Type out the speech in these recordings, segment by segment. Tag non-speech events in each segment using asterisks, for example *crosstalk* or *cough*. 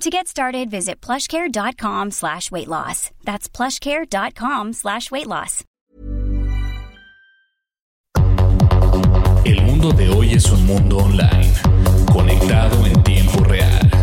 To get started, visit plushcare.com slash weight loss. That's plushcare.com slash weight loss. El mundo de hoy es un mundo online, conectado en tiempo real.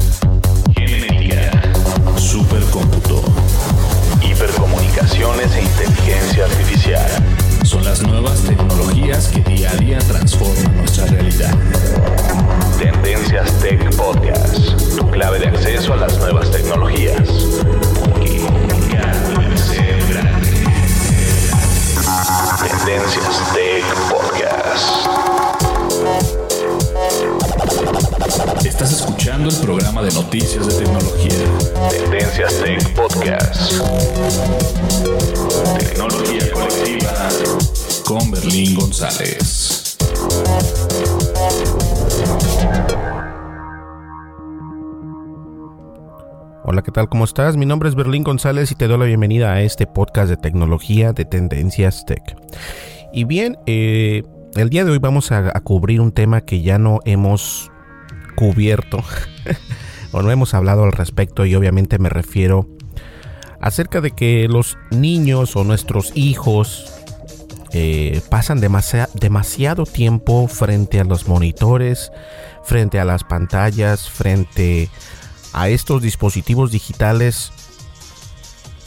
¿Qué tal? ¿Cómo estás? Mi nombre es Berlín González y te doy la bienvenida a este podcast de tecnología de Tendencias Tech. Y bien, eh, el día de hoy vamos a, cubrir un tema que ya no hemos cubierto *laughs* o no hemos hablado al respecto y obviamente me refiero acerca de que los niños o nuestros hijos eh, pasan demasiado tiempo frente a los monitores, frente a las pantallas, frente a estos dispositivos digitales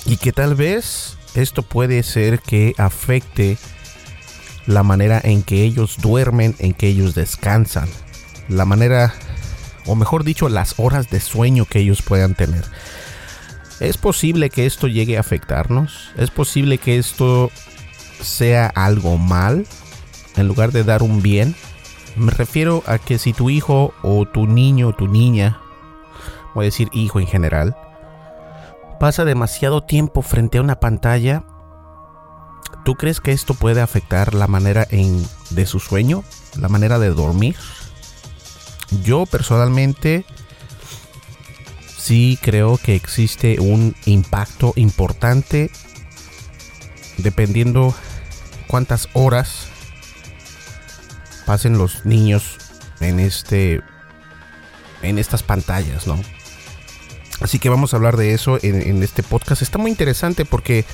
y que tal vez esto puede ser que afecte la manera en que ellos duermen, en que ellos descansan, la manera, o mejor dicho, las horas de sueño que ellos puedan tener. Es posible que esto llegue a afectarnos, es posible que esto sea algo mal en lugar de dar un bien. Me refiero a que si tu hijo o tu niño o tu niña, voy a decir hijo en general, pasa demasiado tiempo frente a una pantalla, ¿tú crees que esto puede afectar la manera en, de su sueño, la manera de dormir? Yo personalmente sí creo que existe un impacto importante dependiendo cuántas horas pasen los niños en este en estas pantallas, ¿no? Así que vamos a hablar de eso en, en, este podcast. Está muy interesante porque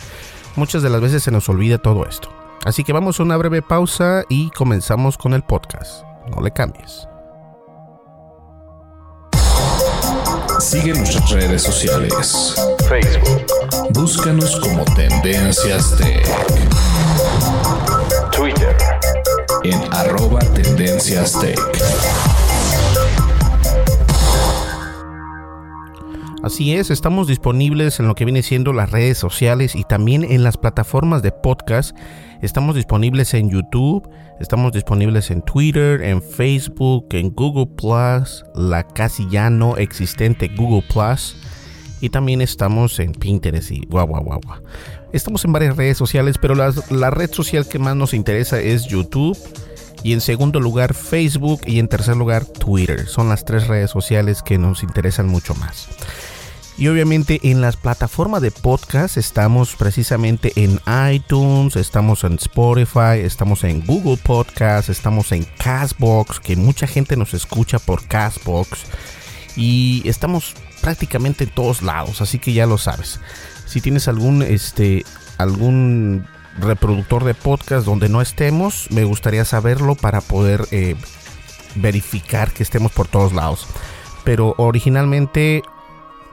muchas de las veces se nos olvida todo esto. Así que vamos a una breve pausa y comenzamos con el podcast. No le cambies. Sigue nuestras redes sociales. Facebook. Búscanos como Tendencias Tech. Twitter. En arroba Tendencias Tech. Así es, estamos disponibles en lo que viene siendo las redes sociales y también en las plataformas de podcast. Estamos disponibles en YouTube, estamos disponibles en Twitter, en Facebook, en Google Plus, la casi ya no existente Google Plus. Y también estamos en Pinterest y guau, guau, guau. Estamos en varias redes sociales, pero la red social que más nos interesa es YouTube. Y en segundo lugar Facebook y en tercer lugar Twitter. Son las tres redes sociales que nos interesan mucho más. Y obviamente en las plataformas de podcast estamos precisamente en iTunes, estamos en Spotify, estamos en Google Podcast, estamos en Castbox, que mucha gente nos escucha por Castbox. Y estamos prácticamente en todos lados, así que ya lo sabes. Si tienes algún este algún reproductor de podcast donde no estemos, me gustaría saberlo para poder eh, verificar que estemos por todos lados. Pero originalmente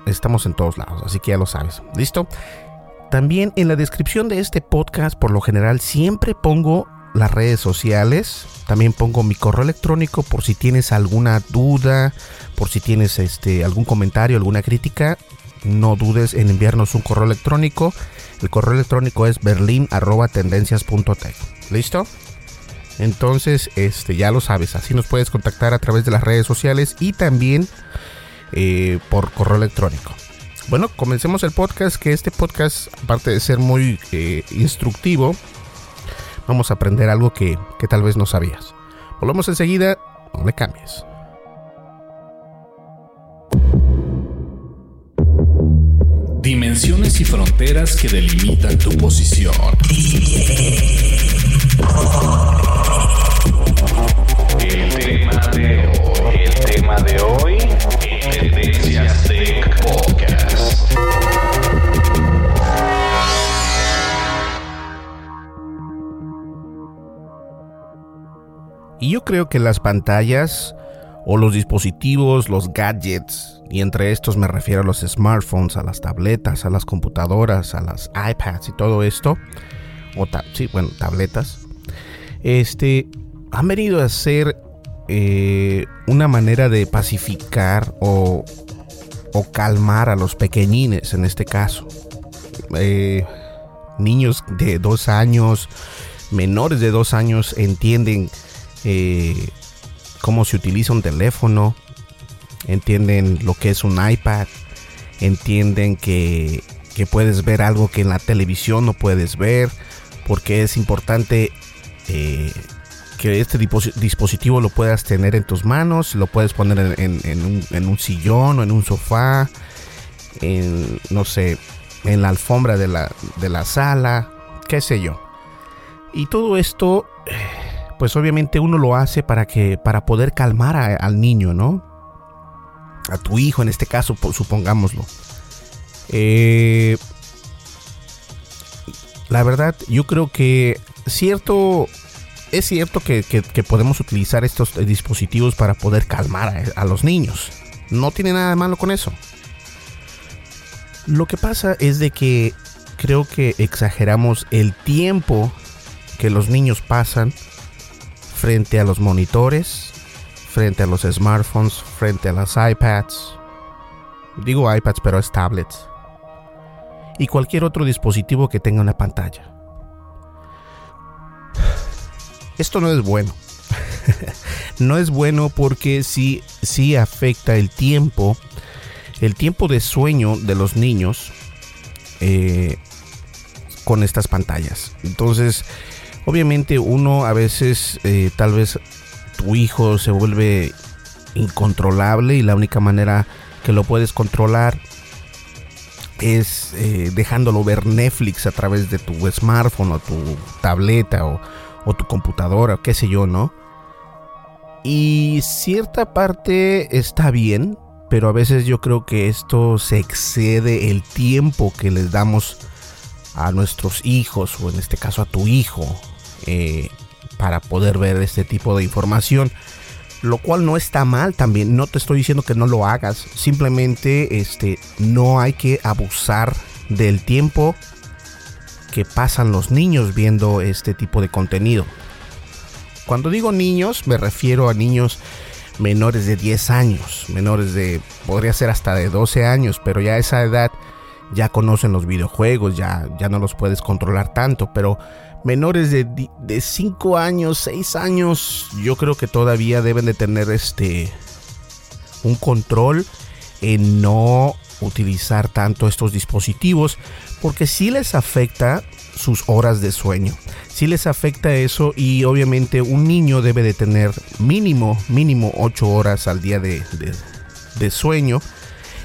estamos en todos lados, así que ya lo sabes. ¿Listo? También en la descripción de este podcast, por lo general, siempre pongo las redes sociales. También pongo mi correo electrónico por si tienes alguna duda, por si tienes este, algún comentario, alguna crítica. No dudes en enviarnos un correo electrónico. El correo electrónico es berlin.tendencias.tech. ¿Listo? Entonces, este, ya lo sabes, así nos puedes contactar a través de las redes sociales y también eh, por correo electrónico. Bueno, comencemos el podcast, que este podcast, aparte de ser muy eh, instructivo, vamos a aprender algo que, que tal vez no sabías. Volvemos enseguida, no le cambies. Dimensiones y fronteras que delimitan tu posición. El tema de el tema de hoy, Tendencias Tech Podcast. Y yo creo que las pantallas o los dispositivos, los gadgets, y entre estos me refiero a los smartphones, a las tabletas, a las computadoras, a las iPads y todo esto, o sí, bueno, tabletas, este, han venido a ser eh, una manera de pacificar o, o, calmar a los pequeñines en este caso. Eh, niños de dos años, menores de dos años entienden eh, cómo se utiliza un teléfono, entienden lo que es un iPad, entienden que, que puedes ver algo que en la televisión no puedes ver, porque es importante que este dispositivo lo puedas tener en tus manos, lo puedes poner en, un, sillón o en un sofá, en, no sé, en la alfombra de la, de la sala, qué sé yo. Y todo esto, pues obviamente uno lo hace para que, para poder calmar al niño, ¿no? A tu hijo en este caso, supongámoslo. Eh, la verdad, yo creo que cierto es cierto que, podemos utilizar estos dispositivos para poder calmar a, los niños. No tiene nada de malo con eso. Lo que pasa es de que creo que exageramos el tiempo que los niños pasan frente a los monitores, frente a los smartphones, frente a las iPads. Digo iPads, pero es tablets. Y cualquier otro dispositivo que tenga una pantalla. Esto no es bueno. *laughs* no es bueno porque sí, sí afecta el tiempo, el tiempo de sueño de los niños eh, con estas pantallas. Entonces, obviamente uno a veces, eh, tal vez tu hijo se vuelve incontrolable y la única manera que lo puedes controlar es eh, dejándolo ver Netflix a través de tu smartphone o tu tableta o, o tu computadora, qué sé yo, ¿no? Y cierta parte está bien, pero a veces yo creo que esto se excede el tiempo que les damos a nuestros hijos, o en este caso a tu hijo, eh, para poder ver este tipo de información. Lo cual no está mal también, no te estoy diciendo que no lo hagas, simplemente este, no hay que abusar del tiempo que pasan los niños viendo este tipo de contenido. Cuando digo niños, me refiero a niños menores de 10 años, menores de, podría ser hasta de 12 años, pero ya a esa edad ya conocen los videojuegos, ya, ya no los puedes controlar tanto, pero menores de, de 5 años, 6 años, yo creo que todavía deben de tener este un control en no utilizar tanto estos dispositivos porque si les afecta sus horas de sueño. Si les afecta eso y obviamente un niño debe de tener mínimo, mínimo 8 horas al día de, de sueño.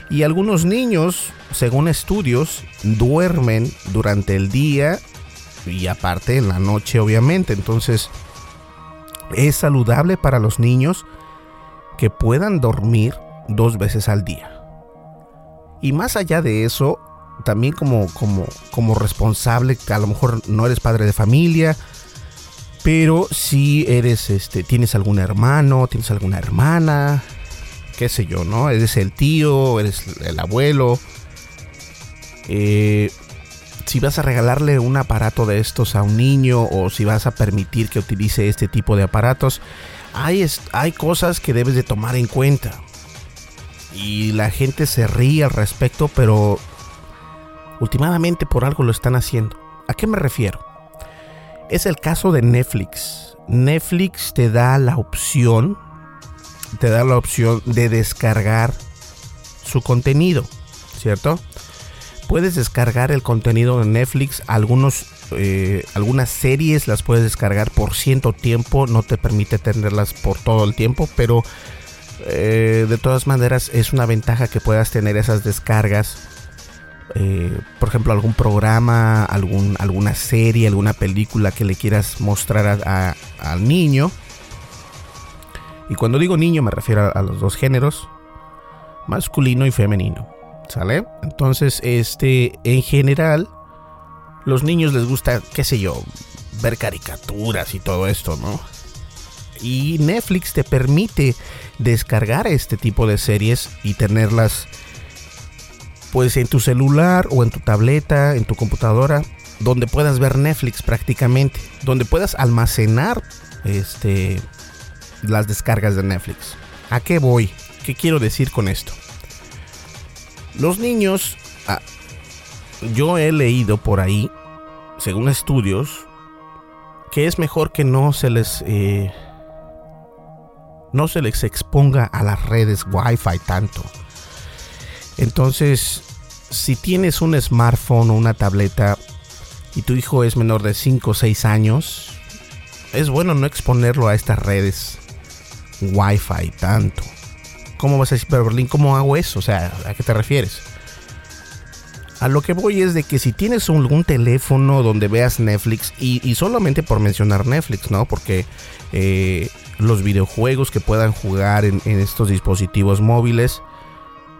Y algunos niños, según estudios, duermen durante el día y aparte en la noche obviamente. Entonces es saludable para los niños que puedan dormir dos veces al día. Y más allá de eso, también como, como, como responsable, que a lo mejor no eres padre de familia, pero si eres, este, tienes algún hermano, tienes alguna hermana, qué sé yo, ¿no? Eres el tío, eres el abuelo. Eh, si vas a regalarle un aparato de estos a un niño o si vas a permitir que utilice este tipo de aparatos, hay, hay cosas que debes de tomar en cuenta. Y la gente se ríe al respecto, pero últimamente por algo lo están haciendo. ¿A qué me refiero? Es el caso de Netflix. Netflix te da la opción, te da la opción de descargar su contenido, ¿cierto? puedes descargar el contenido de Netflix. Algunos, eh, algunas series las puedes descargar por cierto tiempo. No te permite tenerlas por todo el tiempo, pero eh, de todas maneras es una ventaja que puedas tener esas descargas. Eh, por ejemplo, algún programa, algún, alguna serie, alguna película que le quieras mostrar al niño. Y cuando digo niño me refiero a los dos géneros, masculino y femenino. ¿Sale? Entonces, este, en general, los niños les gusta, qué sé yo, ver caricaturas y todo esto, ¿no? Y Netflix te permite descargar este tipo de series y tenerlas pues en tu celular o en tu tableta, en tu computadora, donde puedas ver Netflix prácticamente, donde puedas almacenar este las descargas de Netflix. ¿A qué voy? ¿Qué quiero decir con esto? Los niños, ah, yo he leído por ahí, según estudios, que es mejor que no se les eh, no se les exponga a las redes Wi-Fi tanto. Entonces, si tienes un smartphone o una tableta y tu hijo es menor de 5 o 6 años, es bueno no exponerlo a estas redes Wi-Fi tanto. ¿Cómo vas a decir, pero Berlín, cómo hago eso? O sea, ¿a qué te refieres? A lo que voy es de que si tienes un, teléfono donde veas Netflix, y, solamente por mencionar Netflix, ¿no? Porque eh, los videojuegos que puedan jugar en, estos dispositivos móviles,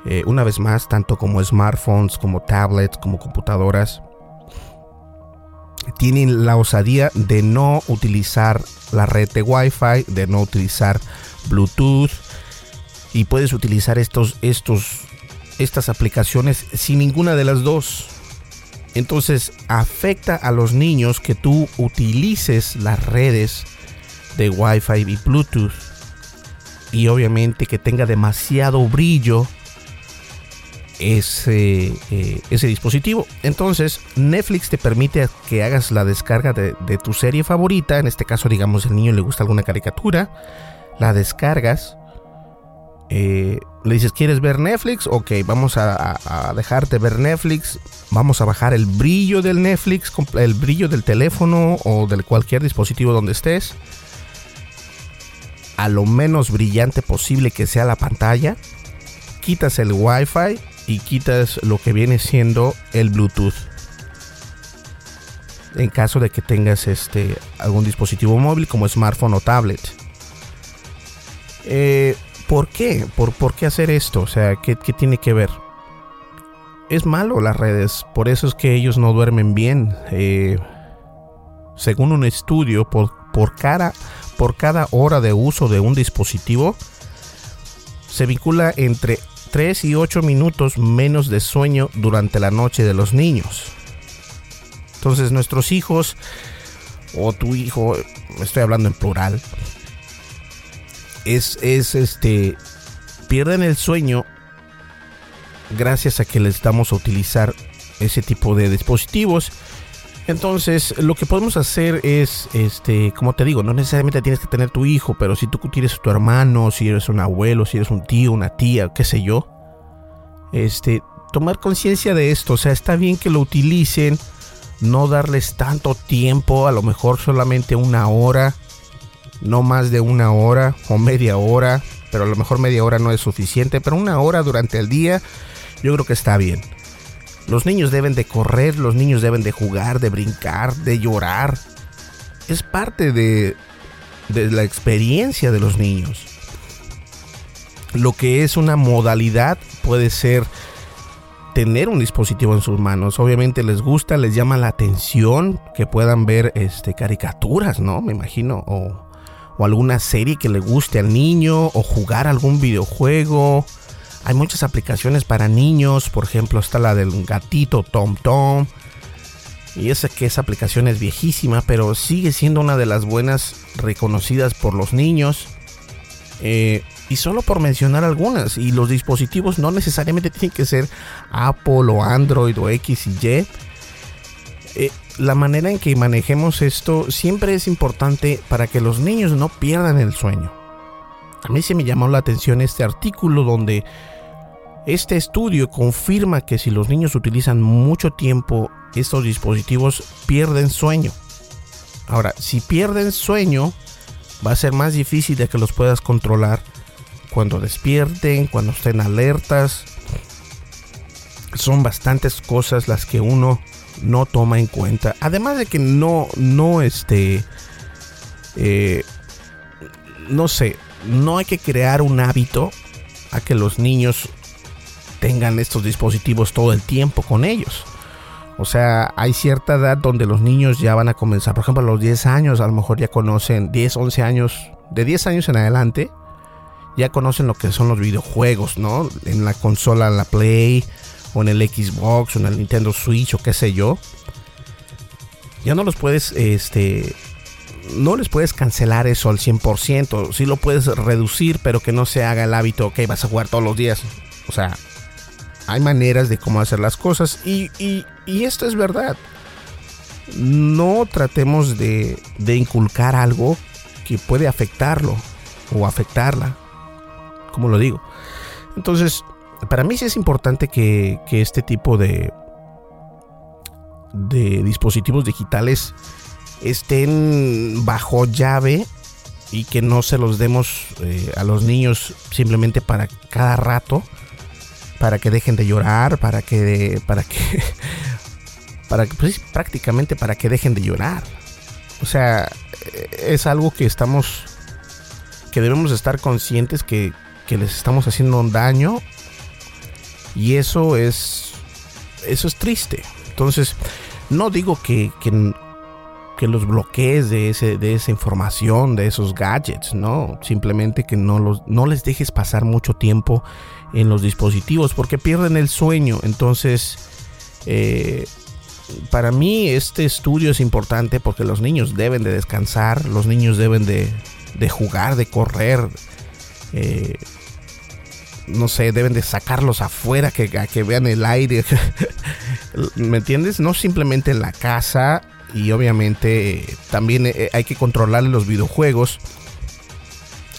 eh, una vez más, tanto como smartphones, como tablets, como computadoras, tienen la osadía de no utilizar la red de Wi-Fi, de no utilizar Bluetooth, y puedes utilizar estos, estos, estas aplicaciones sin ninguna de las dos. Entonces afecta a los niños que tú utilices las redes de Wi-Fi y Bluetooth y obviamente que tenga demasiado brillo ese, eh, ese dispositivo. Entonces Netflix te permite que hagas la descarga de, tu serie favorita. En este caso digamos el niño le gusta alguna caricatura. La descargas eh, le dices, ¿quieres ver Netflix? Ok, vamos a, dejarte ver Netflix. Vamos a bajar el brillo del Netflix, el brillo del teléfono o de cualquier dispositivo donde estés. A lo menos brillante posible que sea la pantalla. Quitas el Wi-Fi y quitas lo que viene siendo el Bluetooth. En caso de que tengas este, algún dispositivo móvil como smartphone o tablet. Eh, ¿Por qué? ¿Por, ¿Por, qué hacer esto? O sea, ¿qué, tiene que ver? Es malo las redes, por eso es que ellos no duermen bien. Eh, según un estudio, por, por, por cada hora de uso de un dispositivo, se vincula entre 3 y 8 minutos menos de sueño durante la noche de los niños. Entonces nuestros hijos, o tu hijo, estoy hablando en plural, es, este, pierden el sueño gracias a que les damos a utilizar ese tipo de dispositivos. Entonces, lo que podemos hacer es, este, como te digo, no necesariamente tienes que tener tu hijo, pero si tú tienes tu hermano, si eres un abuelo, si eres un tío, una tía, qué sé yo, este, tomar conciencia de esto. O sea, está bien que lo utilicen, no darles tanto tiempo, a lo mejor solamente una hora no más de una hora o media hora, pero a lo mejor media hora no es suficiente, pero una hora durante el día yo creo que está bien. Los niños deben de correr, los niños deben de jugar, de brincar, de llorar. Es parte de, de la experiencia de los niños. Lo que es una modalidad puede ser tener un dispositivo en sus manos. Obviamente les gusta, les llama la atención que puedan ver este caricaturas, ¿no? Me imagino o o alguna serie que le guste al niño o jugar algún videojuego. Hay muchas aplicaciones para niños, por ejemplo está la del gatito Tom Tom. Y esa que esa aplicación es viejísima, pero sigue siendo una de las buenas reconocidas por los niños. Eh, y solo por mencionar algunas, y los dispositivos no necesariamente tienen que ser Apple o Android o X y Y. Eh, la manera en que manejemos esto siempre es importante para que los niños no pierdan el sueño. A mí se me llamó la atención este artículo donde este estudio confirma que si los niños utilizan mucho tiempo estos dispositivos pierden sueño. Ahora, si pierden sueño, va a ser más difícil de que los puedas controlar cuando despierten, cuando estén alertas. Son bastantes cosas las que uno no toma en cuenta. Además de que no, no, este, eh, no sé, no hay que crear un hábito a que los niños tengan estos dispositivos todo el tiempo con ellos. O sea, hay cierta edad donde los niños ya van a comenzar, por ejemplo, a los 10 años, a lo mejor ya conocen 10, 11 años, de 10 años en adelante, ya conocen lo que son los videojuegos, ¿no? En la consola, la Play, o en el Xbox, o en el Nintendo Switch, o qué sé yo. Ya no los puedes, este, no les puedes cancelar eso al 100%. Sí lo puedes reducir, pero que no se haga el hábito, ok, vas a jugar todos los días. O sea, hay maneras de cómo hacer las cosas y, esto es verdad. No tratemos de, inculcar algo que puede afectarlo o afectarla, como lo digo. Entonces, para mí sí es importante que, este tipo de, de dispositivos digitales estén bajo llave y que no se los demos eh, a los niños simplemente para cada rato para que dejen de llorar, para que, para que, *laughs* para pues, prácticamente para que dejen de llorar. O sea, es algo que estamos, que debemos estar conscientes que, que les estamos haciendo un daño y eso es, eso es triste. Entonces, no digo que, que los bloquees de, ese, de esa información, de esos gadgets, no, simplemente que no, los, no les dejes pasar mucho tiempo en los dispositivos porque pierden el sueño. Entonces, eh, para mí este estudio es importante porque los niños deben de descansar, los niños deben de, de jugar, de correr. Eh, no sé, deben de sacarlos afuera, que, que vean el aire. *laughs* ¿Me entiendes? No simplemente en la casa. Y obviamente eh, también hay que controlar los videojuegos.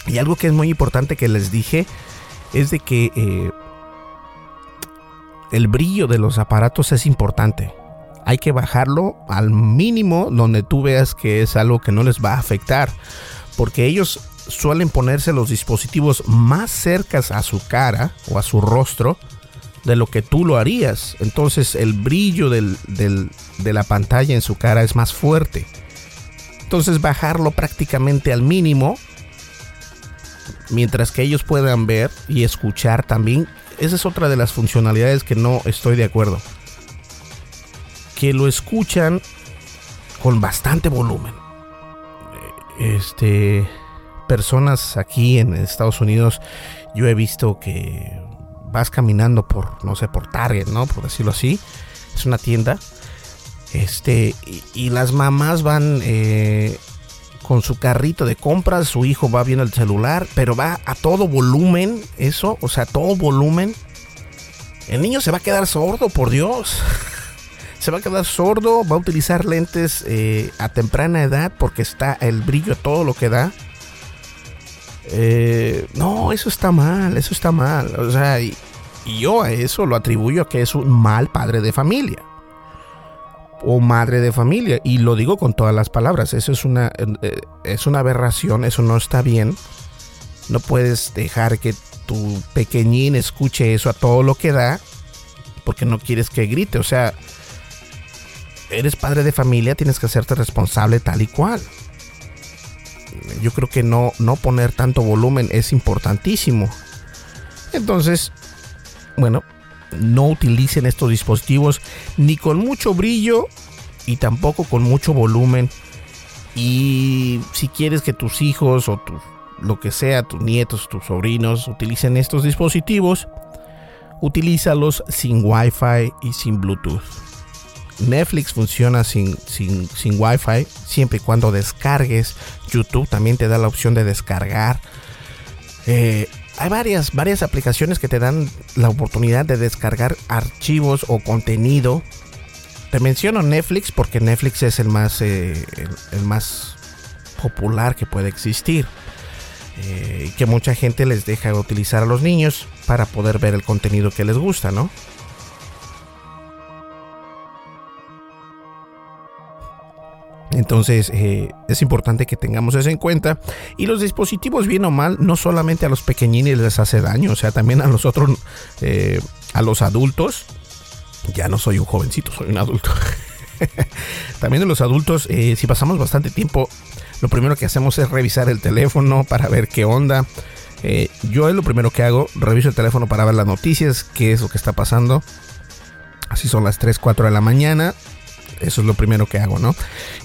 Y algo que es muy importante que les dije es de que eh, el brillo de los aparatos es importante. Hay que bajarlo al mínimo donde tú veas que es algo que no les va a afectar. Porque ellos suelen ponerse los dispositivos más cercas a su cara o a su rostro de lo que tú lo harías. Entonces el brillo de la pantalla en su cara es más fuerte. Entonces bajarlo prácticamente al mínimo mientras que ellos puedan ver y escuchar también. Esa es otra de las funcionalidades que no estoy de acuerdo. Que lo escuchan con bastante volumen. Este personas aquí en Estados Unidos yo he visto que vas caminando por no sé por Target, ¿no? Por decirlo así. Es una tienda. Este y, las mamás van eh, con su carrito de compras, su hijo va viendo el celular, pero va a todo volumen, eso, o sea, todo volumen. El niño se va a quedar sordo, por Dios. *laughs* se va a quedar sordo, va a utilizar lentes eh, a temprana edad porque está el brillo todo lo que da. Eh, no, eso está mal, eso está mal. O sea, y yo a eso lo atribuyo a que es un mal padre de familia o madre de familia. Y lo digo con todas las palabras. Eso es una, eh, es una aberración, eso no está bien. No puedes dejar que tu pequeñín escuche eso a todo lo que da porque no quieres que grite. O sea, eres padre de familia, tienes que hacerte responsable tal y cual. Yo creo que no, no poner tanto volumen es importantísimo. Entonces, bueno, no utilicen estos dispositivos ni con mucho brillo y tampoco con mucho volumen. Y si quieres que tus hijos o tus, lo que sea, tus nietos, tus sobrinos utilicen estos dispositivos, utilízalos sin Wi-Fi y sin Bluetooth. Netflix funciona sin, sin, sin Wi-Fi siempre y cuando descargues. YouTube también te da la opción de descargar. Eh, hay varias, varias aplicaciones que te dan la oportunidad de descargar archivos o contenido. Te menciono Netflix porque Netflix es el más, eh, el, más popular que puede existir. Eh, que mucha gente les deja utilizar a los niños para poder ver el contenido que les gusta, ¿no? Entonces eh, es importante que tengamos eso en cuenta. Y los dispositivos, bien o mal, no solamente a los pequeñines les hace daño, o sea, también a los otros, eh, a los adultos. Ya no soy un jovencito, soy un adulto. *laughs* también a los adultos, eh, si pasamos bastante tiempo, lo primero que hacemos es revisar el teléfono para ver qué onda. yo es lo primero que hago, reviso el teléfono para ver las noticias, qué es lo que está pasando. Así son las 3, 4 de la mañana eso es lo primero que hago, ¿no?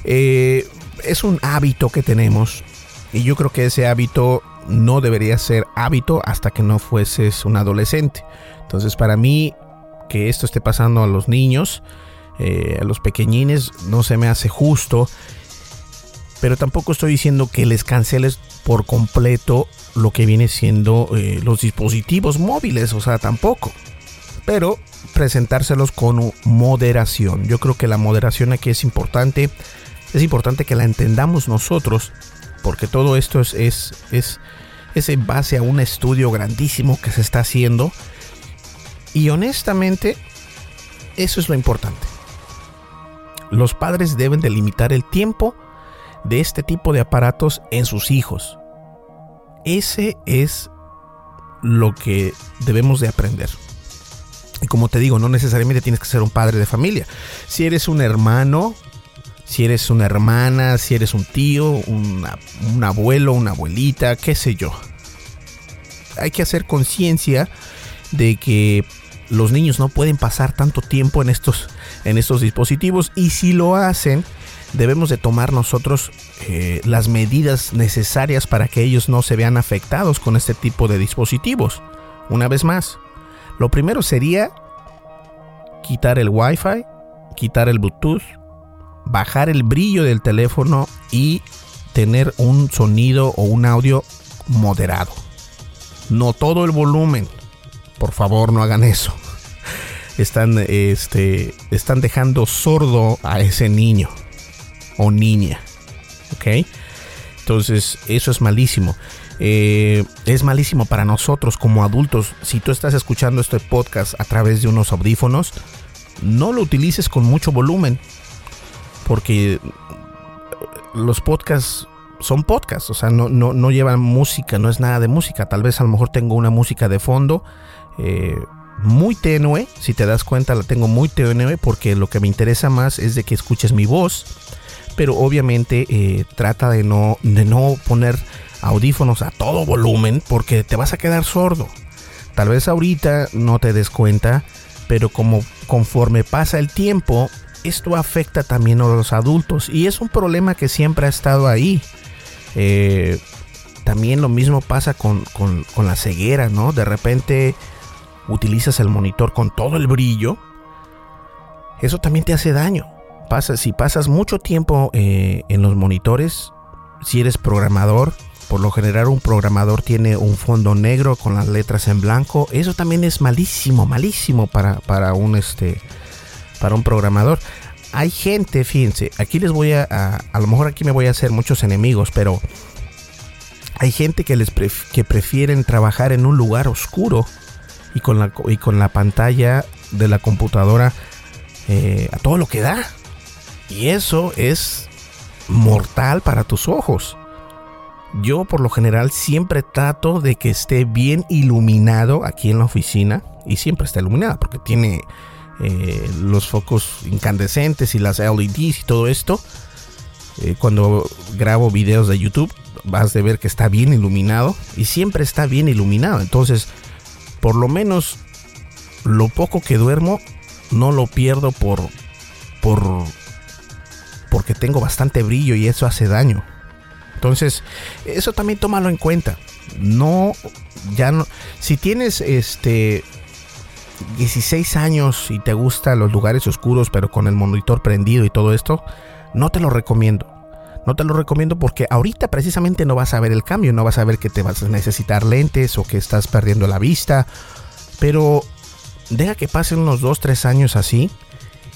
Eh, es un hábito que tenemos y yo creo que ese hábito no debería ser hábito hasta que no fueses un adolescente. Entonces para mí que esto esté pasando a los niños, eh, a los pequeñines, no se me hace justo. Pero tampoco estoy diciendo que les canceles por completo lo que viene siendo eh, los dispositivos móviles, o sea, tampoco. Pero presentárselos con moderación. Yo creo que la moderación aquí es importante. Es importante que la entendamos nosotros, porque todo esto es, es, es, es en base a un estudio grandísimo que se está haciendo. Y honestamente, eso es lo importante. Los padres deben delimitar el tiempo de este tipo de aparatos en sus hijos. Ese es lo que debemos de aprender. Y como te digo, no necesariamente tienes que ser un padre de familia. Si eres un hermano, si eres una hermana, si eres un tío, un abuelo, una abuelita, qué sé yo. Hay que hacer conciencia de que los niños no pueden pasar tanto tiempo en estos, en estos dispositivos y si lo hacen, debemos de tomar nosotros eh, las medidas necesarias para que ellos no se vean afectados con este tipo de dispositivos. Una vez más, lo primero sería quitar el Wi-Fi, quitar el Bluetooth, bajar el brillo del teléfono y tener un sonido o un audio moderado. No todo el volumen. Por favor, no hagan eso. *laughs* Están, este, están dejando sordo a ese niño o niña. ¿Ok? Entonces, eso es malísimo. Eh, es malísimo para nosotros como adultos. Si tú estás escuchando este podcast a través de unos audífonos, no lo utilices con mucho volumen. Porque los podcasts son podcasts, o sea, no, no, llevan música, no es nada de música. Tal vez a lo mejor tengo una música de fondo eh, muy tenue, si te das cuenta la tengo muy tenue porque lo que me interesa más es de que escuches mi voz, pero obviamente eh, trata de no, de no poner audífonos a todo volumen porque te vas a quedar sordo. Tal vez ahorita no te des cuenta, pero como conforme pasa el tiempo, esto afecta también a los adultos y es un problema que siempre ha estado ahí. Eh, también lo mismo pasa con, la ceguera, ¿no? De repente utilizas el monitor con todo el brillo. Eso también te hace daño. Pasa, si pasas mucho tiempo eh, en los monitores, si eres programador, por lo general un programador tiene un fondo negro con las letras en blanco. Eso también es malísimo, malísimo para, para un este para un programador. Hay gente, fíjense, aquí les voy a, a, lo mejor aquí me voy a hacer muchos enemigos, pero hay gente que les que prefieren trabajar en un lugar oscuro y con la y con la pantalla de la computadora eh, a todo lo que da. Y eso es mortal para tus ojos. Yo por lo general siempre trato de que esté bien iluminado aquí en la oficina y siempre está iluminada porque tiene eh, los focos incandescentes y las LEDs y todo esto. Eh, cuando grabo videos de YouTube vas a ver que está bien iluminado y siempre está bien iluminado. Entonces, por lo menos lo poco que duermo no lo pierdo por por porque tengo bastante brillo y eso hace daño. Entonces, eso también tómalo en cuenta. No, ya no. Si tienes este 16 años y te gustan los lugares oscuros, pero con el monitor prendido y todo esto, no te lo recomiendo. No te lo recomiendo porque ahorita precisamente no vas a ver el cambio, no vas a ver que te vas a necesitar lentes o que estás perdiendo la vista. Pero deja que pasen unos 2-3 años así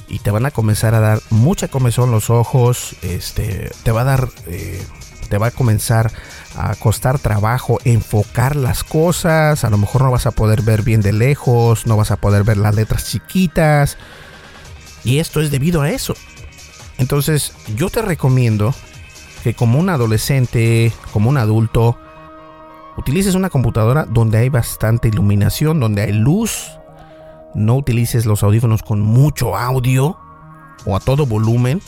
y te van a comenzar a dar mucha comezón los ojos, este, te va a dar, eh, te va a comenzar a costar trabajo enfocar las cosas, a lo mejor no vas a poder ver bien de lejos, no vas a poder ver las letras chiquitas y esto es debido a eso. Entonces yo te recomiendo que como un adolescente, como un adulto, utilices una computadora donde hay bastante iluminación, donde hay luz, no utilices los audífonos con mucho audio o a todo volumen,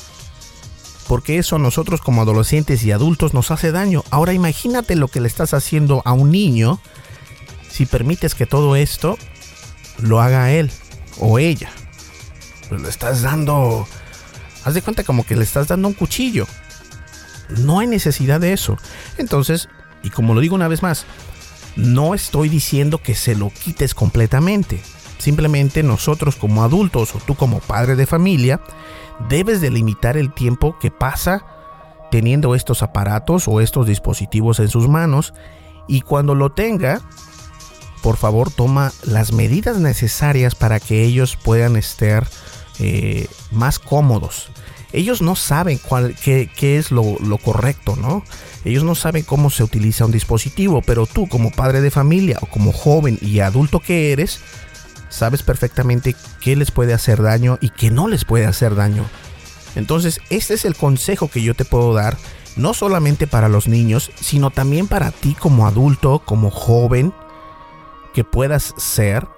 porque eso a nosotros como adolescentes y adultos nos hace daño. Ahora imagínate lo que le estás haciendo a un niño si permites que todo esto lo haga él o ella. Pues le estás dando... Haz de cuenta como que le estás dando un cuchillo. No hay necesidad de eso. Entonces, y como lo digo una vez más, no estoy diciendo que se lo quites completamente. Simplemente nosotros como adultos o tú como padre de familia debes delimitar el tiempo que pasa teniendo estos aparatos o estos dispositivos en sus manos y cuando lo tenga, por favor toma las medidas necesarias para que ellos puedan estar eh, más cómodos. Ellos no saben cuál, qué, es lo, lo correcto, ¿no? Ellos no saben cómo se utiliza un dispositivo, pero tú como padre de familia o como joven y adulto que eres, sabes perfectamente qué les puede hacer daño y qué no les puede hacer daño. Entonces, este es el consejo que yo te puedo dar, no solamente para los niños, sino también para ti como adulto, como joven, que puedas ser,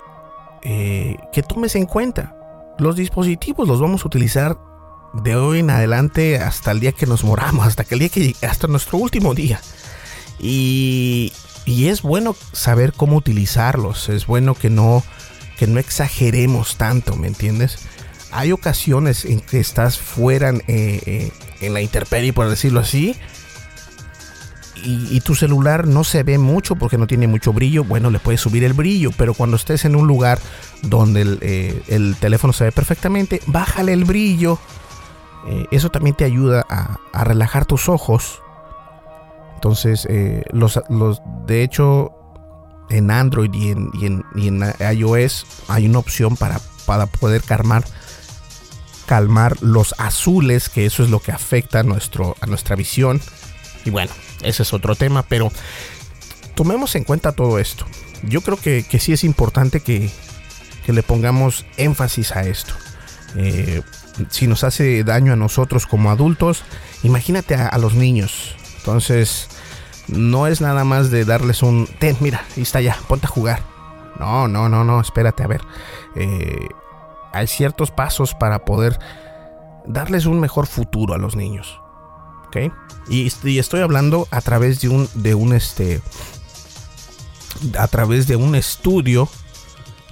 eh, que tomes en cuenta. Los dispositivos los vamos a utilizar de hoy en adelante hasta el día que nos moramos, hasta el día que hasta nuestro último día. Y, y es bueno saber cómo utilizarlos, es bueno que no que no exageremos tanto, ¿me entiendes? Hay ocasiones en que estás fuera eh, eh, en la intemperie, por decirlo así, y, tu celular no se ve mucho porque no tiene mucho brillo, bueno, le puedes subir el brillo, pero cuando estés en un lugar donde el, eh, teléfono se ve perfectamente, bájale el brillo. eso también te ayuda a, relajar tus ojos. Entonces, los, los, de hecho, en Android y en, iOS hay una opción para, para poder calmar, calmar los azules, que eso es lo que afecta a, nuestro, a nuestra visión. Y bueno, ese es otro tema, pero tomemos en cuenta todo esto. Yo creo que, sí es importante que, le pongamos énfasis a esto. Eh, si nos hace daño a nosotros como adultos, imagínate a los niños. Entonces, no es nada más de darles un, ten, mira, ahí está ya, ponte a jugar. No, no, no, no, espérate, a ver. Eh, hay ciertos pasos para poder darles un mejor futuro a los niños. ¿Ok? Y, estoy hablando a través de un, de un, este, a través de un estudio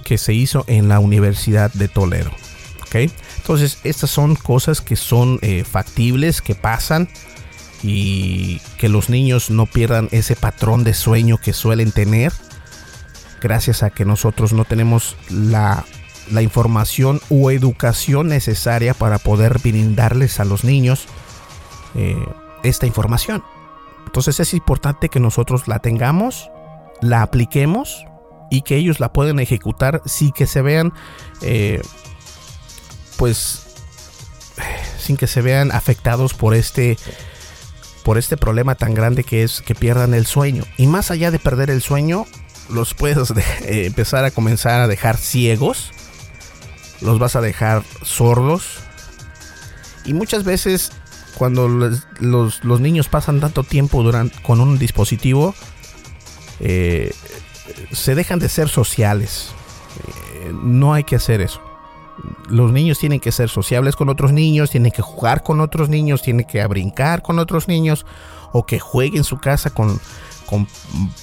que se hizo en la Universidad de Toledo. ¿Ok? Entonces, estas son cosas que son eh, factibles, que pasan y que los niños no pierdan ese patrón de sueño que suelen tener gracias a que nosotros no tenemos la, información o educación necesaria para poder brindarles a los niños eh, esta información. Entonces es importante que nosotros la tengamos, la apliquemos y que ellos la puedan ejecutar sin que se vean, eh, pues, sin que se vean afectados por este por este problema tan grande que es que pierdan el sueño. Y más allá de perder el sueño, los puedes *laughs* eh, empezar a comenzar a dejar ciegos, los vas a dejar sordos. Y muchas veces cuando los, niños pasan tanto tiempo con un dispositivo, eh, se dejan de ser sociales. Eh, no hay que hacer eso los niños tienen que ser sociables con otros niños, tienen que jugar con otros niños, tienen que brincar con otros niños o que jueguen en su casa con, con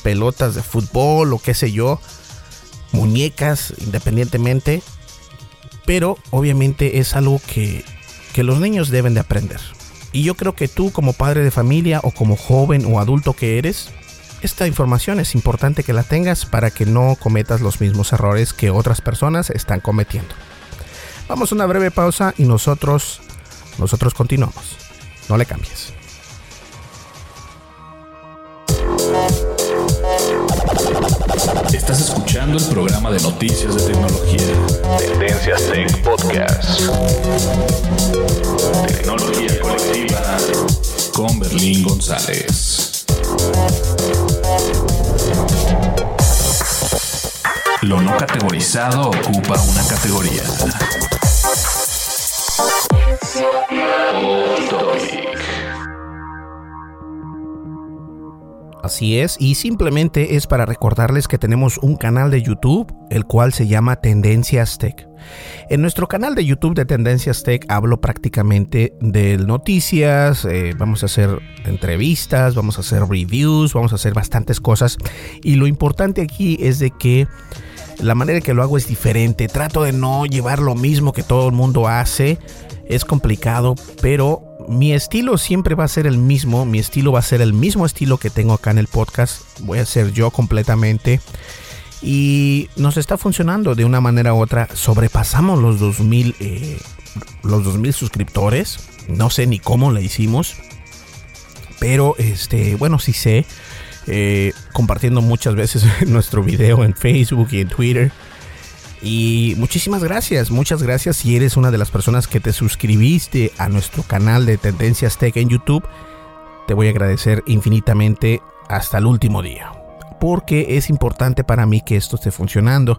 pelotas de fútbol o qué sé yo, muñecas independientemente. Pero obviamente es algo que, que los niños deben de aprender. Y yo creo que tú como padre de familia o como joven o adulto que eres, esta información es importante que la tengas para que no cometas los mismos errores que otras personas están cometiendo. Vamos a una breve pausa y nosotros nosotros continuamos. No le cambies. Estás escuchando el programa de noticias de tecnología. Tendencias Tech Podcast. Tecnología colectiva con Berlín González. Lo no categorizado ocupa una categoría. Así es, y simplemente es para recordarles que tenemos un canal de YouTube, el cual se llama Tendencias Tech. En nuestro canal de YouTube de Tendencias Tech hablo prácticamente de noticias, eh, vamos a hacer entrevistas, vamos a hacer reviews, vamos a hacer bastantes cosas. Y lo importante aquí es de que la manera que lo hago es diferente. Trato de no llevar lo mismo que todo el mundo hace. Es complicado, pero mi estilo siempre va a ser el mismo. Mi estilo va a ser el mismo estilo que tengo acá en el podcast. Voy a ser yo completamente. Y nos está funcionando de una manera u otra. Sobrepasamos los 2000, eh, los 2000 suscriptores. No sé ni cómo le hicimos. Pero este, bueno, sí sé. Eh, compartiendo muchas veces *laughs* nuestro video en Facebook y en Twitter. Y muchísimas gracias, muchas gracias si eres una de las personas que te suscribiste a nuestro canal de Tendencias Tech en YouTube. Te voy a agradecer infinitamente hasta el último día. Porque es importante para mí que esto esté funcionando.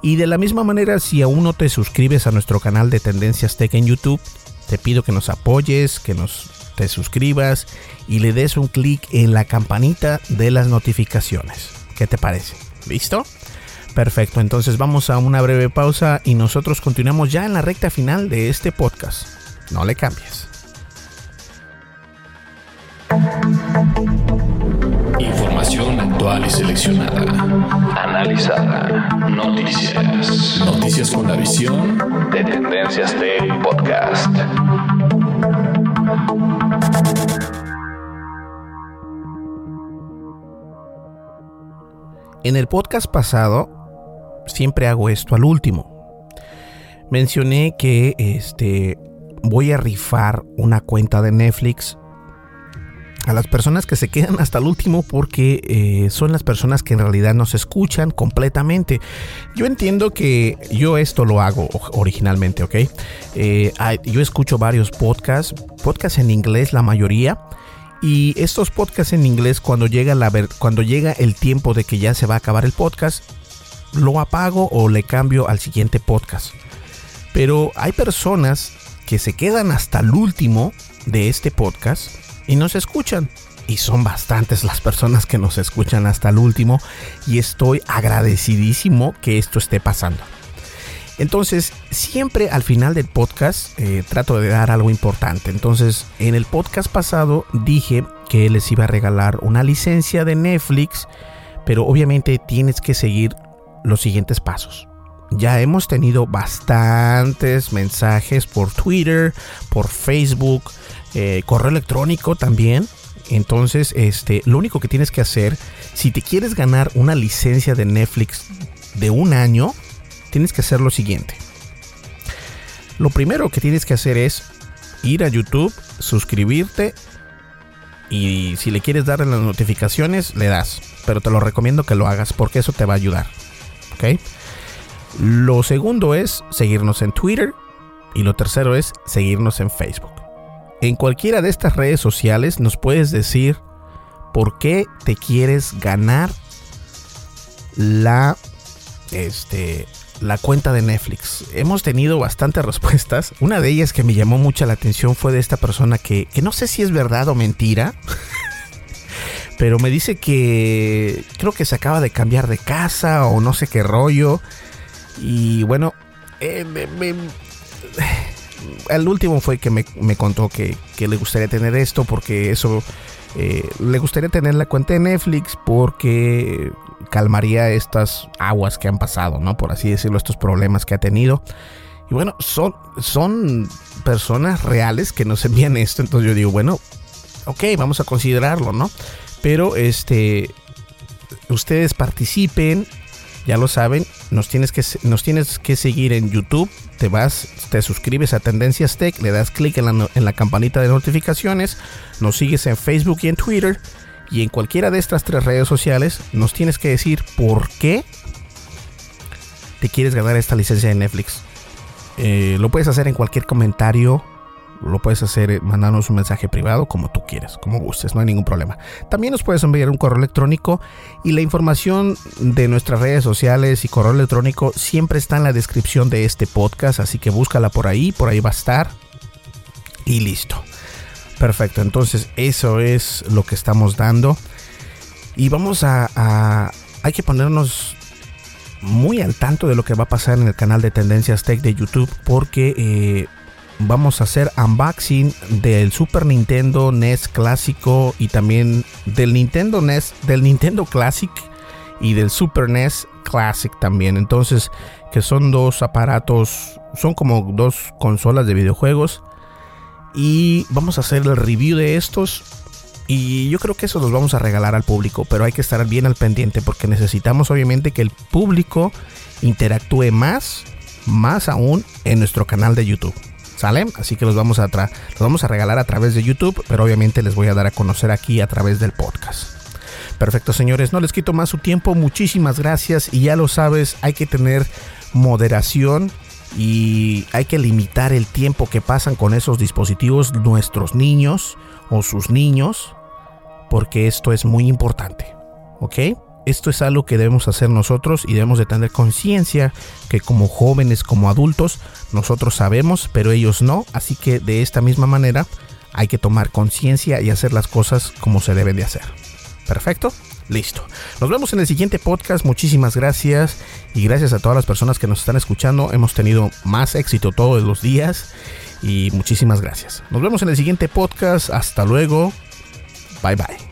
Y de la misma manera, si aún no te suscribes a nuestro canal de Tendencias Tech en YouTube, te pido que nos apoyes, que nos te suscribas y le des un clic en la campanita de las notificaciones. ¿Qué te parece? ¿Listo? Perfecto, entonces vamos a una breve pausa y nosotros continuamos ya en la recta final de este podcast. No le cambies. Información actual y seleccionada. Analizada. Noticias. Noticias con la visión de Tendencias Tech Podcast. En el podcast pasado siempre hago esto al último. Mencioné que este voy a rifar una cuenta de Netflix a las personas que se quedan hasta el último porque eh, son las personas que en realidad nos escuchan completamente. Yo entiendo que yo esto lo hago originalmente, ¿ok? Eh, yo escucho varios podcasts, podcasts en inglés la mayoría. Y estos podcasts en inglés, cuando llega, la cuando llega el tiempo de que ya se va a acabar el podcast, lo apago o le cambio al siguiente podcast. Pero hay personas que se quedan hasta el último de este podcast y nos escuchan. Y son bastantes las personas que nos escuchan hasta el último y estoy agradecidísimo que esto esté pasando. Entonces, siempre al final del podcast eh, trato de dar algo importante. Entonces, en el podcast pasado dije que les iba a regalar una licencia de Netflix, pero obviamente tienes que seguir los siguientes pasos. Ya hemos tenido bastantes mensajes por Twitter, por Facebook, eh, correo electrónico también. Entonces, este, lo único que tienes que hacer, si te quieres ganar una licencia de Netflix de un año, tienes que hacer lo siguiente. Lo primero que tienes que hacer es ir a YouTube, suscribirte y si le quieres dar las notificaciones, le das. Pero te lo recomiendo que lo hagas porque eso te va a ayudar. Lo segundo es seguirnos en Twitter y lo tercero es seguirnos en Facebook. En cualquiera de estas redes sociales nos puedes decir por qué te quieres ganar la este la cuenta de Netflix. Hemos tenido bastantes *laughs* respuestas. Una de ellas que me llamó mucho la atención fue de esta persona que, que no sé si es verdad o mentira. Pero me dice que creo que se acaba de cambiar de casa o no sé qué rollo. Y bueno, eh, *sighs* el último fue que me, contó que, le gustaría tener esto porque eso eh, le gustaría tener la cuenta de Netflix porque calmaría estas aguas que han pasado, ¿no? Por así decirlo, estos problemas que ha tenido. Y bueno, son, son personas reales que nos envían esto. Entonces yo digo, bueno, ok, vamos a considerarlo, ¿no? Pero este, ustedes participen, ya lo saben, nos tienes que, nos tienes que seguir en YouTube, te vas, te suscribes a Tendencias Tech, le das clic en la, en la campanita de notificaciones, nos sigues en Facebook y en Twitter, y en cualquiera de estas tres redes sociales nos tienes que decir por qué te quieres ganar esta licencia de Netflix. Eh, lo puedes hacer en cualquier comentario lo puedes hacer eh, mandándonos un mensaje privado como tú quieras, como gustes, no hay ningún problema. También nos puedes enviar un correo electrónico y la información de nuestras redes sociales y correo electrónico siempre está en la descripción de este podcast, así que búscala por ahí, por ahí va a estar y listo. Perfecto, entonces eso es lo que estamos dando y vamos a, hay que ponernos muy al tanto de lo que va a pasar en el canal de Tendencias Tech de YouTube porque eh, vamos a hacer unboxing del Super Nintendo NES clásico y también del Nintendo NES, del Nintendo Classic y del Super NES Classic también. Entonces, que son dos aparatos, son como dos consolas de videojuegos. Y vamos a hacer el review de estos. Y yo creo que eso los vamos a regalar al público, pero hay que estar bien al pendiente porque necesitamos obviamente que el público interactúe más, más aún en nuestro canal de YouTube. ¿Sale? Así que los vamos a, los vamos a regalar a través de YouTube, pero obviamente les voy a dar a conocer aquí a través del podcast. Perfecto, señores, no les quito más su tiempo. Muchísimas gracias y ya lo sabes, hay que tener moderación y hay que limitar el tiempo que pasan con esos dispositivos nuestros niños o sus niños, porque esto es muy importante. ¿Ok? Esto es algo que debemos hacer nosotros y debemos de tener conciencia que como jóvenes, como adultos, nosotros sabemos, pero ellos no. Así que de esta misma manera hay que tomar conciencia y hacer las cosas como se deben de hacer. Perfecto. Listo. Nos vemos en el siguiente podcast. Muchísimas gracias. Y gracias a todas las personas que nos están escuchando. Hemos tenido más éxito todos los días. Y muchísimas gracias. Nos vemos en el siguiente podcast. Hasta luego. Bye bye.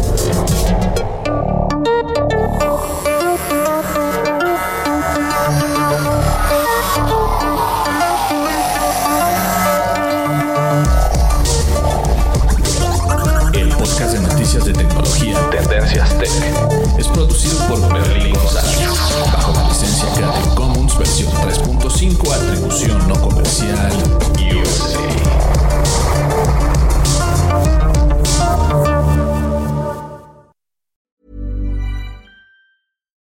Producido por Berlín González, bajo la licencia Creative Commons versión 3.5, atribución no comercial.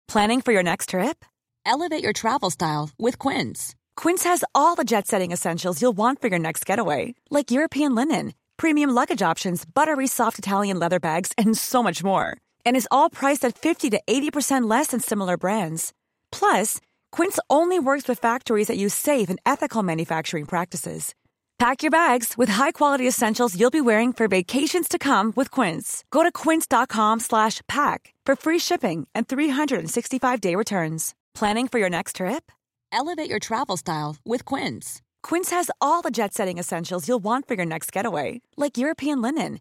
Planning for your next trip? Elevate your travel style with Quince. Quince has all the jet setting essentials you'll want for your next getaway, like European linen, premium luggage options, buttery soft Italian leather bags, and so much more and is all priced at 50 to 80% less than similar brands. Plus, Quince only works with factories that use safe and ethical manufacturing practices. Pack your bags with high-quality essentials you'll be wearing for vacations to come with Quince. Go to quince.com/pack for free shipping and 365-day returns. Planning for your next trip? Elevate your travel style with Quince. Quince has all the jet-setting essentials you'll want for your next getaway, like European linen